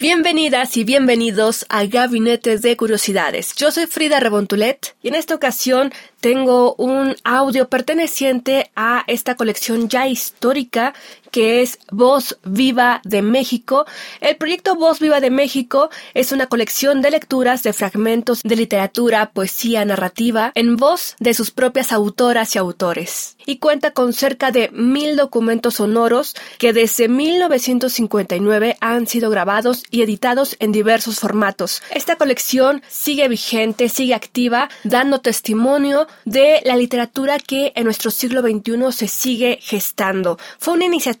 Bienvenidas y bienvenidos a Gabinetes de Curiosidades. Yo soy Frida Rebontulet y en esta ocasión tengo un audio perteneciente a esta colección ya histórica que es Voz Viva de México. El proyecto Voz Viva de México es una colección de lecturas de fragmentos de literatura, poesía, narrativa en voz de sus propias autoras y autores. Y cuenta con cerca de mil documentos sonoros que desde 1959 han sido grabados y editados en diversos formatos. Esta colección sigue vigente, sigue activa, dando testimonio de la literatura que en nuestro siglo XXI se sigue gestando. Fue una iniciativa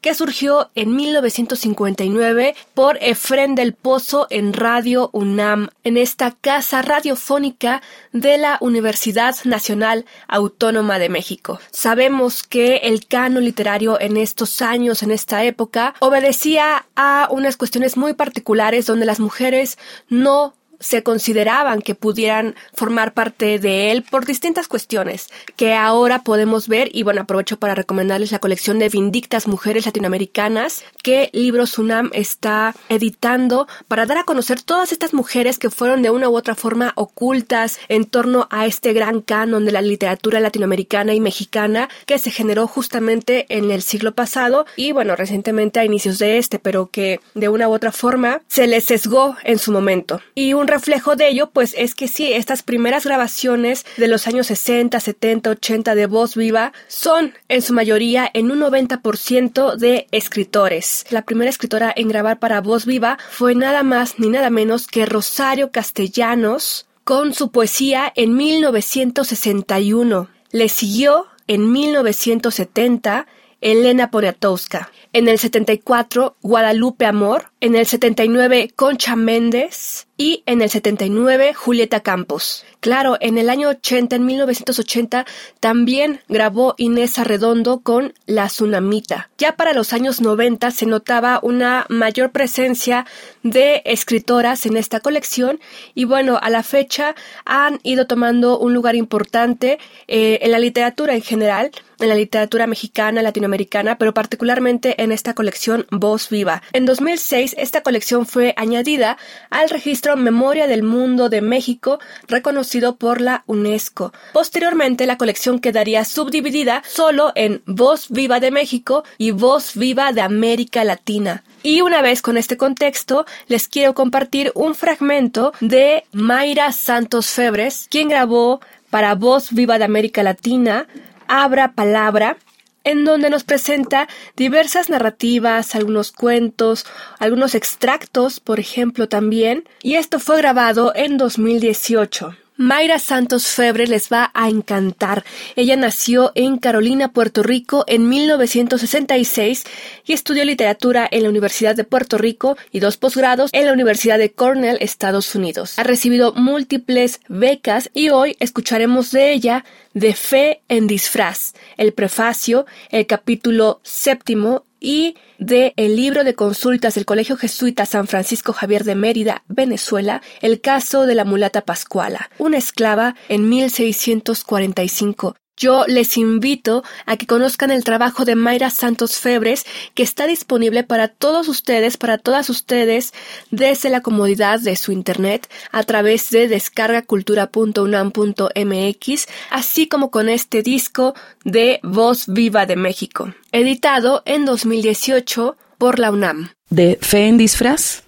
que surgió en 1959 por Efren del Pozo en Radio UNAM, en esta casa radiofónica de la Universidad Nacional Autónoma de México. Sabemos que el canon literario en estos años, en esta época, obedecía a unas cuestiones muy particulares donde las mujeres no se consideraban que pudieran formar parte de él por distintas cuestiones que ahora podemos ver. Y bueno aprovecho para recomendarles la colección de Vindictas Mujeres Latinoamericanas que Libros UNAM está editando para dar a conocer todas estas mujeres que fueron de una u otra forma ocultas en torno a este gran canon de la literatura latinoamericana y mexicana que se generó justamente en el siglo pasado y bueno recientemente a inicios de este pero que de una u otra forma se les sesgó en su momento. Y un reflejo de ello, pues es que sí, estas primeras grabaciones de los años 60, 70, 80 de voz viva son en su mayoría en un 90% de escritores. La primera escritora en grabar para voz viva fue nada más ni nada menos que Rosario Castellanos con su poesía en 1961. Le siguió en 1970 Elena Poniatowska. En el 74, Guadalupe Amor. En el 79, Concha Méndez. Y en el 79, Julieta Campos. Claro, en el año 80, en 1980, también grabó Inés Arredondo con La Tsunamita. Ya para los años 90 se notaba una mayor presencia de escritoras en esta colección y bueno, a la fecha han ido tomando un lugar importante eh, en la literatura en general, en la literatura mexicana, latinoamericana, pero particularmente en esta colección Voz Viva. En 2006 esta colección fue añadida al registro Memoria del Mundo de México reconocido por la UNESCO. Posteriormente la colección quedaría subdividida solo en Voz Viva de México y Voz Viva de América Latina. Y una vez con este contexto, les quiero compartir un fragmento de Mayra Santos Febres, quien grabó para Voz Viva de América Latina Abra Palabra, en donde nos presenta diversas narrativas, algunos cuentos, algunos extractos, por ejemplo, también, y esto fue grabado en 2018. Mayra Santos Febre les va a encantar. Ella nació en Carolina, Puerto Rico en 1966 y estudió literatura en la Universidad de Puerto Rico y dos posgrados en la Universidad de Cornell, Estados Unidos. Ha recibido múltiples becas y hoy escucharemos de ella de Fe en Disfraz, el prefacio, el capítulo séptimo y de el libro de consultas del Colegio Jesuita San Francisco Javier de Mérida, Venezuela, el caso de la mulata Pascuala, una esclava en 1645. Yo les invito a que conozcan el trabajo de Mayra Santos Febres, que está disponible para todos ustedes, para todas ustedes, desde la comodidad de su internet, a través de descargacultura.unam.mx, así como con este disco de Voz Viva de México, editado en 2018 por la UNAM. De Fe en Disfraz.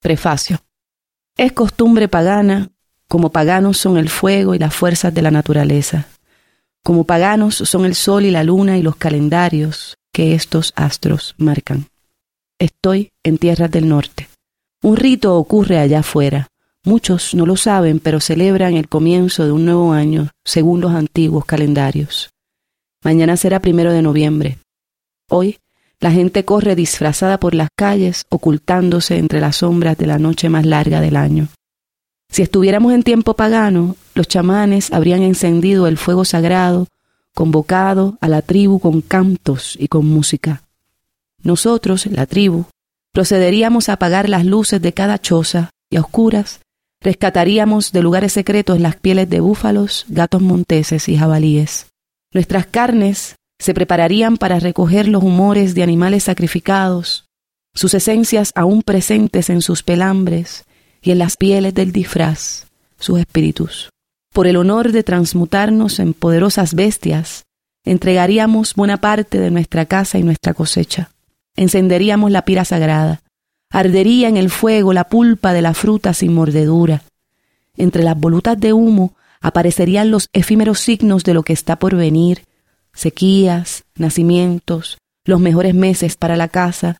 Prefacio. Es costumbre pagana, como paganos son el fuego y las fuerzas de la naturaleza como paganos son el sol y la luna y los calendarios que estos astros marcan. Estoy en tierras del norte. Un rito ocurre allá afuera. Muchos no lo saben, pero celebran el comienzo de un nuevo año según los antiguos calendarios. Mañana será primero de noviembre. Hoy La gente corre disfrazada por las calles, ocultándose entre las sombras de la noche más larga del año. Si estuviéramos en tiempo pagano, los chamanes habrían encendido el fuego sagrado, convocado a la tribu con cantos y con música. Nosotros, la tribu, procederíamos a apagar las luces de cada choza y a oscuras rescataríamos de lugares secretos las pieles de búfalos, gatos monteses y jabalíes. Nuestras carnes se prepararían para recoger los humores de animales sacrificados, sus esencias aún presentes en sus pelambres y en las pieles del disfraz, sus espíritus. Por el honor de transmutarnos en poderosas bestias, entregaríamos buena parte de nuestra casa y nuestra cosecha. Encenderíamos la pira sagrada. Ardería en el fuego la pulpa de la fruta sin mordedura. Entre las volutas de humo aparecerían los efímeros signos de lo que está por venir, sequías, nacimientos, los mejores meses para la casa.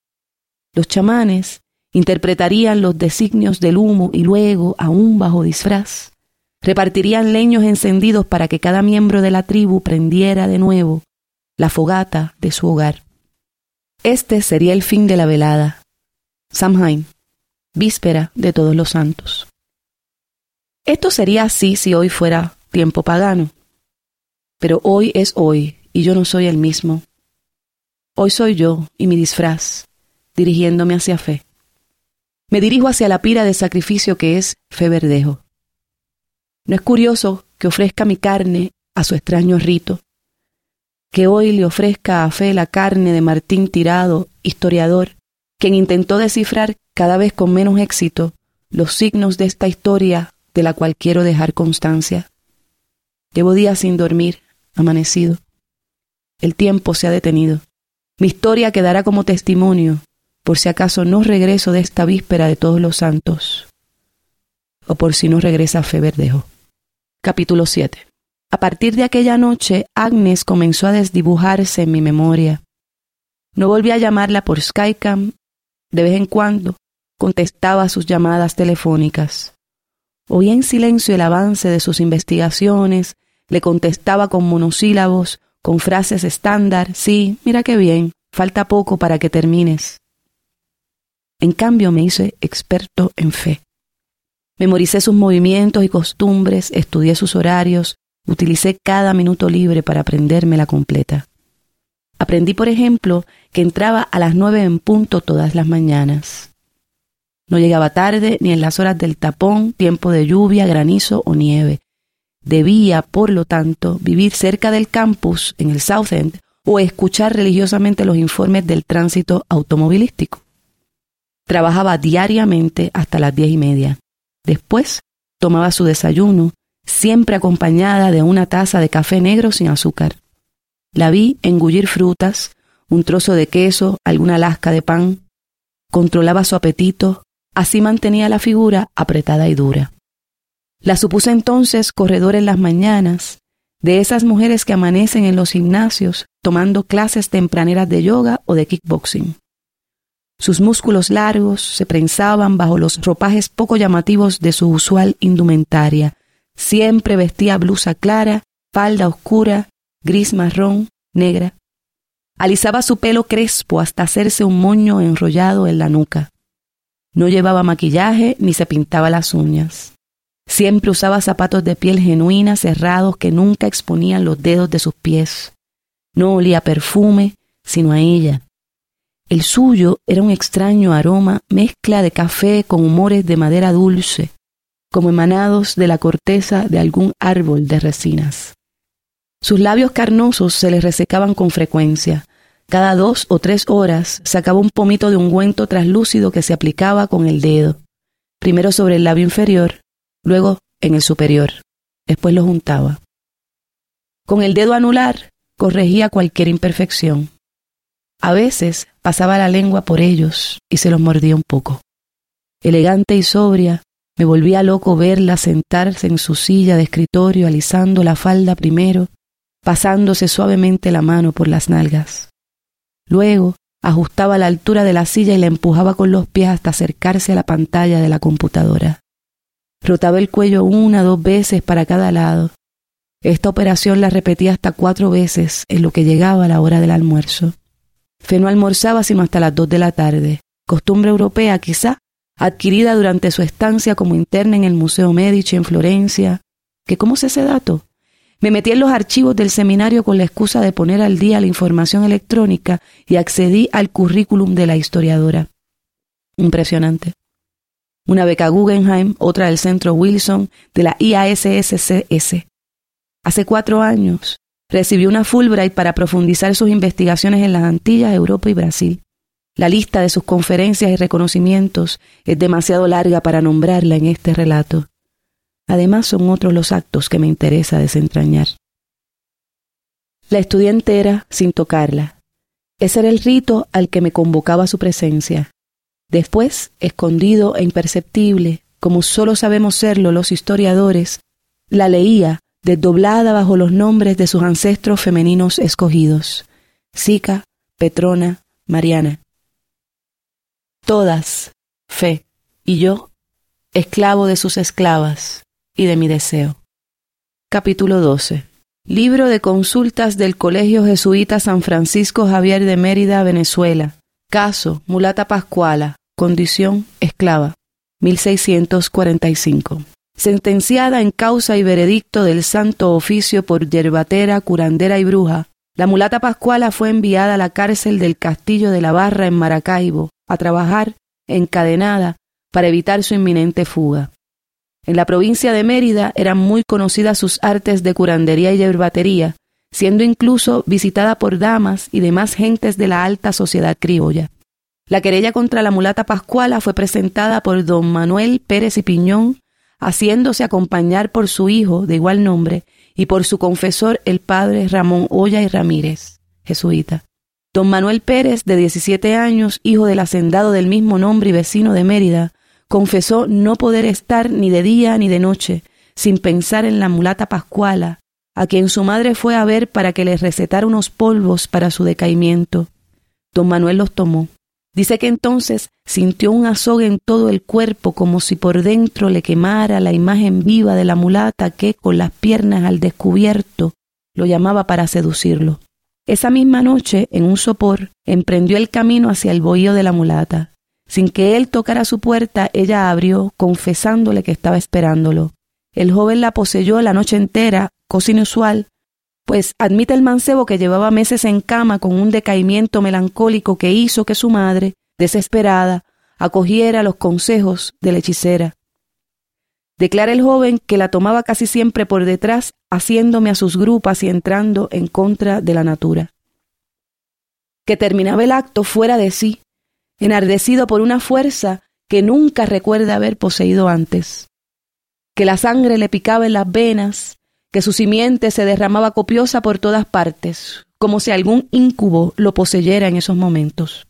Los chamanes interpretarían los designios del humo y luego, aún bajo disfraz, repartirían leños encendidos para que cada miembro de la tribu prendiera de nuevo la fogata de su hogar. Este sería el fin de la velada. Samhain, víspera de todos los santos. Esto sería así si hoy fuera tiempo pagano. Pero hoy es hoy y yo no soy el mismo. Hoy soy yo y mi disfraz, dirigiéndome hacia fe. Me dirijo hacia la pira de sacrificio que es fe verdejo. No es curioso que ofrezca mi carne a su extraño rito, que hoy le ofrezca a fe la carne de Martín Tirado, historiador, quien intentó descifrar cada vez con menos éxito los signos de esta historia de la cual quiero dejar constancia. Llevo días sin dormir, amanecido. El tiempo se ha detenido. Mi historia quedará como testimonio, por si acaso no regreso de esta víspera de todos los santos, o por si no regresa Fe Verdejo. Capítulo 7. A partir de aquella noche, Agnes comenzó a desdibujarse en mi memoria. No volví a llamarla por Skycam. De vez en cuando contestaba sus llamadas telefónicas. Oía en silencio el avance de sus investigaciones, le contestaba con monosílabos con frases estándar, sí, mira qué bien, falta poco para que termines. En cambio me hice experto en fe. Memoricé sus movimientos y costumbres, estudié sus horarios, utilicé cada minuto libre para aprendérmela completa. Aprendí, por ejemplo, que entraba a las nueve en punto todas las mañanas. No llegaba tarde ni en las horas del tapón, tiempo de lluvia, granizo o nieve. Debía, por lo tanto, vivir cerca del campus, en el South End, o escuchar religiosamente los informes del tránsito automovilístico. Trabajaba diariamente hasta las diez y media. Después tomaba su desayuno, siempre acompañada de una taza de café negro sin azúcar. La vi engullir frutas, un trozo de queso, alguna lasca de pan. Controlaba su apetito, así mantenía la figura apretada y dura. La supuse entonces corredora en las mañanas, de esas mujeres que amanecen en los gimnasios tomando clases tempraneras de yoga o de kickboxing. Sus músculos largos se prensaban bajo los ropajes poco llamativos de su usual indumentaria. Siempre vestía blusa clara, falda oscura, gris marrón, negra. Alisaba su pelo crespo hasta hacerse un moño enrollado en la nuca. No llevaba maquillaje ni se pintaba las uñas. Siempre usaba zapatos de piel genuina cerrados que nunca exponían los dedos de sus pies. No olía perfume, sino a ella. El suyo era un extraño aroma, mezcla de café con humores de madera dulce, como emanados de la corteza de algún árbol de resinas. Sus labios carnosos se le resecaban con frecuencia. Cada dos o tres horas sacaba un pomito de ungüento traslúcido que se aplicaba con el dedo, primero sobre el labio inferior luego en el superior. Después lo juntaba. Con el dedo anular corregía cualquier imperfección. A veces pasaba la lengua por ellos y se los mordía un poco. Elegante y sobria, me volvía loco verla sentarse en su silla de escritorio alisando la falda primero, pasándose suavemente la mano por las nalgas. Luego ajustaba la altura de la silla y la empujaba con los pies hasta acercarse a la pantalla de la computadora. Rotaba el cuello una, dos veces para cada lado. Esta operación la repetía hasta cuatro veces en lo que llegaba la hora del almuerzo. Fe no almorzaba sino hasta las dos de la tarde, costumbre europea quizá, adquirida durante su estancia como interna en el Museo Medici en Florencia. ¿Que cómo sé ese dato? Me metí en los archivos del seminario con la excusa de poner al día la información electrónica y accedí al currículum de la historiadora. Impresionante. Una beca Guggenheim, otra del Centro Wilson, de la IASSCS. Hace cuatro años recibió una Fulbright para profundizar sus investigaciones en las Antillas, Europa y Brasil. La lista de sus conferencias y reconocimientos es demasiado larga para nombrarla en este relato. Además son otros los actos que me interesa desentrañar. La estudié entera sin tocarla. Ese era el rito al que me convocaba su presencia. Después, escondido e imperceptible, como solo sabemos serlo los historiadores, la leía desdoblada bajo los nombres de sus ancestros femeninos escogidos, Sica, Petrona, Mariana. Todas, fe, y yo, esclavo de sus esclavas y de mi deseo. Capítulo 12. Libro de consultas del Colegio Jesuita San Francisco Javier de Mérida, Venezuela. Caso, mulata pascuala. Condición, esclava. 1645 sentenciada en causa y veredicto del santo oficio por yerbatera, curandera y bruja, la mulata Pascuala fue enviada a la cárcel del Castillo de la Barra en Maracaibo a trabajar encadenada para evitar su inminente fuga. En la provincia de Mérida eran muy conocidas sus artes de curandería y yerbatería, siendo incluso visitada por damas y demás gentes de la alta sociedad criolla. La querella contra la mulata Pascuala fue presentada por don Manuel Pérez y Piñón, haciéndose acompañar por su hijo de igual nombre y por su confesor el padre Ramón Olla y Ramírez, jesuita. Don Manuel Pérez, de 17 años, hijo del hacendado del mismo nombre y vecino de Mérida, confesó no poder estar ni de día ni de noche sin pensar en la mulata Pascuala, a quien su madre fue a ver para que le recetara unos polvos para su decaimiento. Don Manuel los tomó. Dice que entonces sintió un azogue en todo el cuerpo como si por dentro le quemara la imagen viva de la mulata que, con las piernas al descubierto, lo llamaba para seducirlo. Esa misma noche, en un sopor, emprendió el camino hacia el bohío de la mulata. Sin que él tocara su puerta, ella abrió, confesándole que estaba esperándolo. El joven la poseyó la noche entera, cosa inusual, pues admite el mancebo que llevaba meses en cama con un decaimiento melancólico que hizo que su madre, desesperada, acogiera los consejos de la hechicera. Declara el joven que la tomaba casi siempre por detrás, haciéndome a sus grupas y entrando en contra de la natura. Que terminaba el acto fuera de sí, enardecido por una fuerza que nunca recuerda haber poseído antes. Que la sangre le picaba en las venas, que su simiente se derramaba copiosa por todas partes, como si algún íncubo lo poseyera en esos momentos.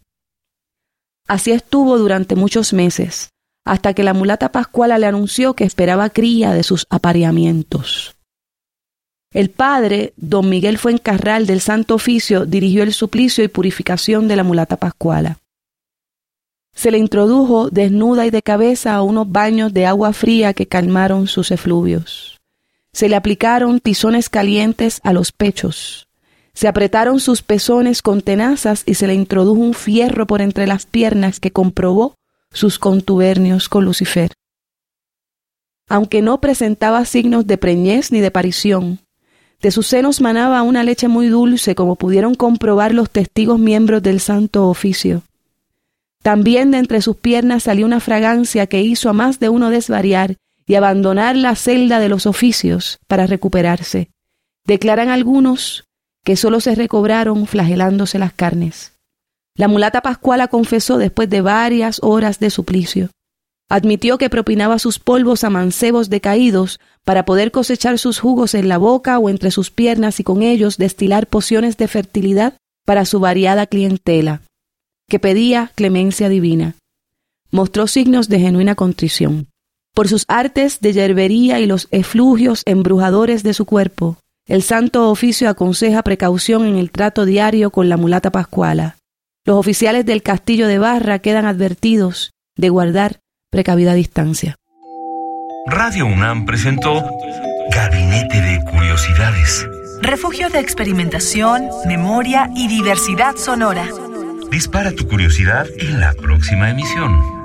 Así estuvo durante muchos meses, hasta que la mulata Pascuala le anunció que esperaba cría de sus apareamientos. El padre, don Miguel Fuencarral del Santo Oficio, dirigió el suplicio y purificación de la mulata Pascuala. Se le introdujo desnuda y de cabeza a unos baños de agua fría que calmaron sus efluvios. Se le aplicaron tizones calientes a los pechos. Se apretaron sus pezones con tenazas y se le introdujo un fierro por entre las piernas que comprobó sus contubernios con Lucifer. Aunque no presentaba signos de preñez ni de parición, de sus senos manaba una leche muy dulce, como pudieron comprobar los testigos miembros del Santo Oficio. También de entre sus piernas salió una fragancia que hizo a más de uno desvariar y abandonar la celda de los oficios para recuperarse. Declaran algunos que sólo se recobraron flagelándose las carnes. La mulata Pascuala confesó después de varias horas de suplicio. Admitió que propinaba sus polvos a mancebos decaídos para poder cosechar sus jugos en la boca o entre sus piernas y con ellos destilar pociones de fertilidad para su variada clientela, que pedía clemencia divina. Mostró signos de genuina contrición. Por sus artes de yerbería y los eflugios embrujadores de su cuerpo, el Santo Oficio aconseja precaución en el trato diario con la mulata pascuala. Los oficiales del castillo de Barra quedan advertidos de guardar precavida distancia. Radio UNAM presentó Gabinete de Curiosidades. Refugio de experimentación, memoria y diversidad sonora. Dispara tu curiosidad en la próxima emisión.